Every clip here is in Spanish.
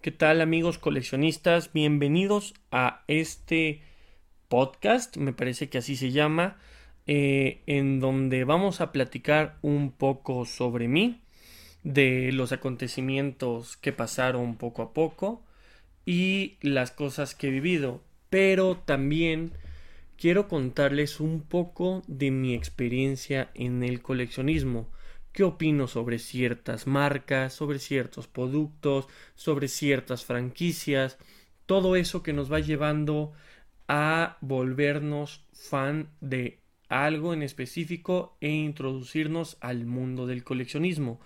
¿Qué tal amigos coleccionistas? Bienvenidos a este podcast, me parece que así se llama, eh, en donde vamos a platicar un poco sobre mí, de los acontecimientos que pasaron poco a poco y las cosas que he vivido, pero también quiero contarles un poco de mi experiencia en el coleccionismo qué opino sobre ciertas marcas, sobre ciertos productos, sobre ciertas franquicias, todo eso que nos va llevando a volvernos fan de algo en específico e introducirnos al mundo del coleccionismo.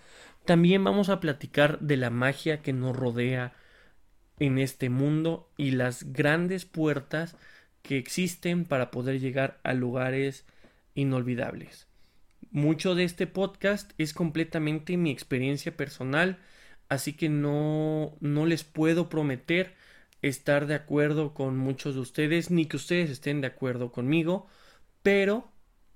También vamos a platicar de la magia que nos rodea en este mundo y las grandes puertas que existen para poder llegar a lugares inolvidables. Mucho de este podcast es completamente mi experiencia personal, así que no, no les puedo prometer estar de acuerdo con muchos de ustedes, ni que ustedes estén de acuerdo conmigo, pero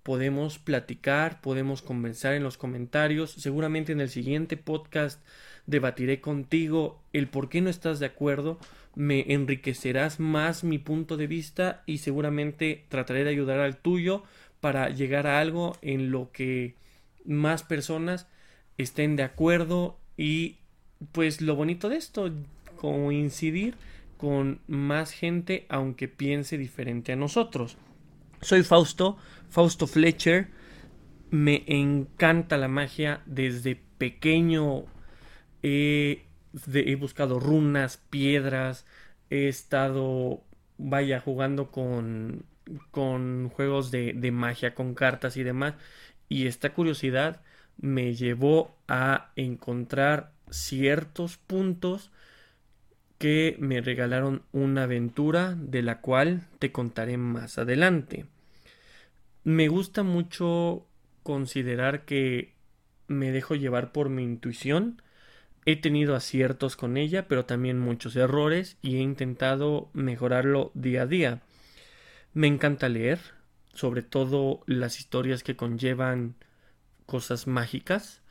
podemos platicar, podemos conversar en los comentarios, seguramente en el siguiente podcast debatiré contigo el por qué no estás de acuerdo, me enriquecerás más mi punto de vista y seguramente trataré de ayudar al tuyo para llegar a algo en lo que más personas estén de acuerdo. Y pues lo bonito de esto coincidir con más gente aunque piense diferente a nosotros. Soy Fausto, Fausto Fletcher. Me encanta la magia desde pequeño. he buscado runas, piedras. He estado, vaya, jugando con con juegos de, de magia, con cartas y demás. Y esta curiosidad me llevó a encontrar ciertos puntos que me regalaron una aventura de la cual te contaré más adelante. Me gusta mucho considerar que me dejo llevar por mi intuición. He tenido aciertos con ella, pero también muchos errores y he intentado mejorarlo día a día. Me encanta leer, sobre todo las historias que conllevan cosas mágicas,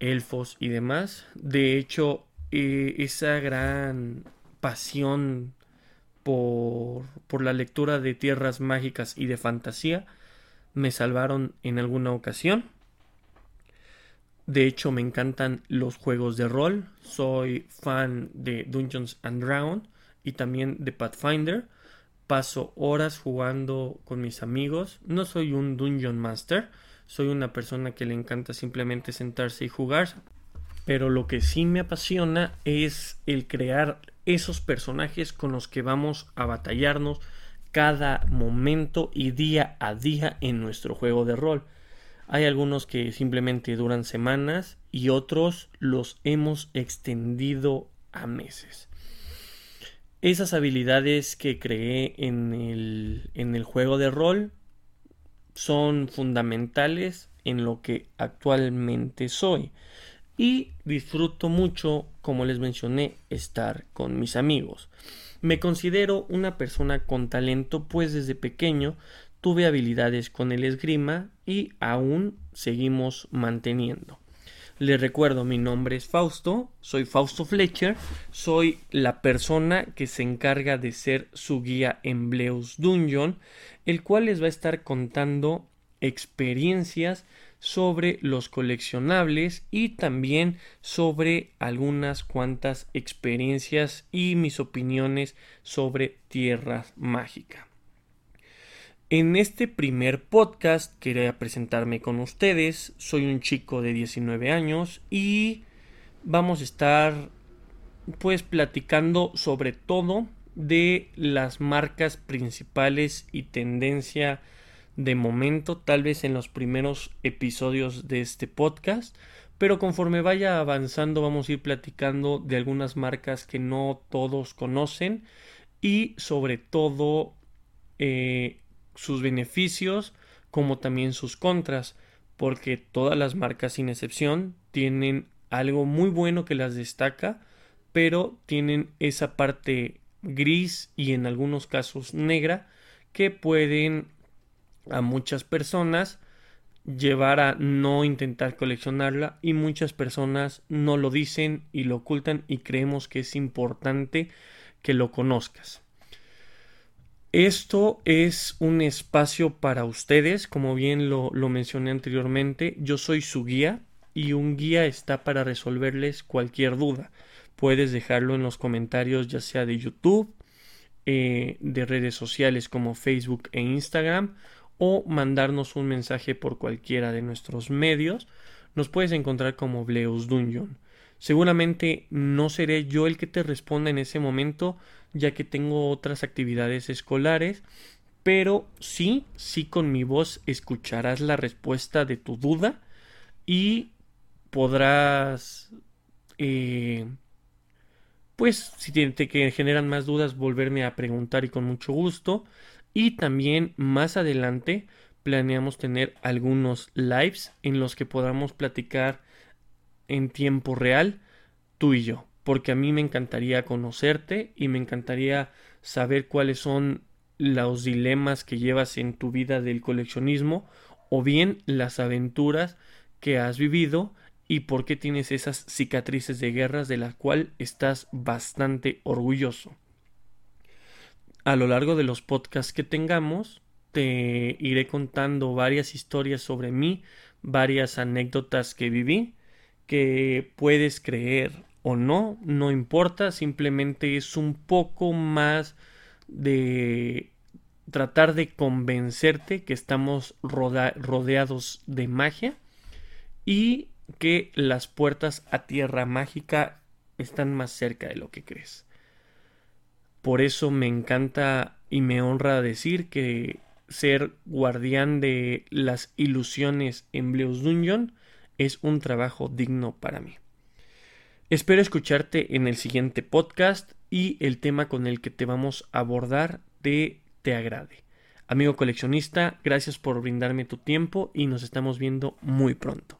elfos y demás. De hecho, eh, esa gran pasión por, por la lectura de tierras mágicas y de fantasía me salvaron en alguna ocasión. De hecho, me encantan los juegos de rol. Soy fan de Dungeons and Dragons y también de Pathfinder paso horas jugando con mis amigos. No soy un dungeon master, soy una persona que le encanta simplemente sentarse y jugar. Pero lo que sí me apasiona es el crear esos personajes con los que vamos a batallarnos cada momento y día a día en nuestro juego de rol. Hay algunos que simplemente duran semanas y otros los hemos extendido a meses esas habilidades que creé en el, en el juego de rol son fundamentales en lo que actualmente soy y disfruto mucho, como les mencioné, estar con mis amigos. Me considero una persona con talento, pues desde pequeño tuve habilidades con el esgrima y aún seguimos manteniendo. Les recuerdo, mi nombre es Fausto, soy Fausto Fletcher, soy la persona que se encarga de ser su guía en Bleus Dungeon, el cual les va a estar contando experiencias sobre los coleccionables y también sobre algunas cuantas experiencias y mis opiniones sobre Tierra Mágica. En este primer podcast quería presentarme con ustedes. Soy un chico de 19 años y vamos a estar pues platicando sobre todo de las marcas principales y tendencia de momento, tal vez en los primeros episodios de este podcast, pero conforme vaya avanzando vamos a ir platicando de algunas marcas que no todos conocen y sobre todo eh, sus beneficios como también sus contras, porque todas las marcas sin excepción tienen algo muy bueno que las destaca, pero tienen esa parte gris y en algunos casos negra que pueden a muchas personas llevar a no intentar coleccionarla y muchas personas no lo dicen y lo ocultan y creemos que es importante que lo conozcas. Esto es un espacio para ustedes, como bien lo, lo, mencioné anteriormente, yo soy su guía y un guía está para resolverles cualquier duda. Puedes dejarlo en los comentarios ya sea de YouTube, eh, de redes sociales como Facebook e Instagram o mandarnos un mensaje por cualquiera de nuestros medios. Nos puedes encontrar como Bleus Dungeon. Seguramente no seré yo el que te responda en ese momento, ya que tengo otras actividades escolares, pero sí, sí con mi voz escucharás la respuesta de tu duda y podrás, eh, pues, si te, te generan más dudas, volverme a preguntar y con mucho gusto. Y también más adelante planeamos tener algunos lives en los que podamos platicar en tiempo real tú y yo, porque a mí me encantaría conocerte y me encantaría saber cuáles son los dilemas que llevas en tu vida del coleccionismo o bien las aventuras que has vivido y por qué tienes esas cicatrices de guerras de las cuales estás bastante orgulloso. A lo largo de los podcasts que tengamos, te iré contando varias historias sobre mí, varias anécdotas que viví que puedes creer o no, no importa, simplemente es un poco más de tratar de convencerte que estamos rodeados de magia y que las puertas a tierra mágica están más cerca de lo que crees. Por eso me encanta y me honra decir que ser guardián de las ilusiones en Blues Dungeon es un trabajo digno para mí. Espero escucharte en el siguiente podcast y el tema con el que te vamos a abordar te, te agrade. Amigo coleccionista, gracias por brindarme tu tiempo y nos estamos viendo muy pronto.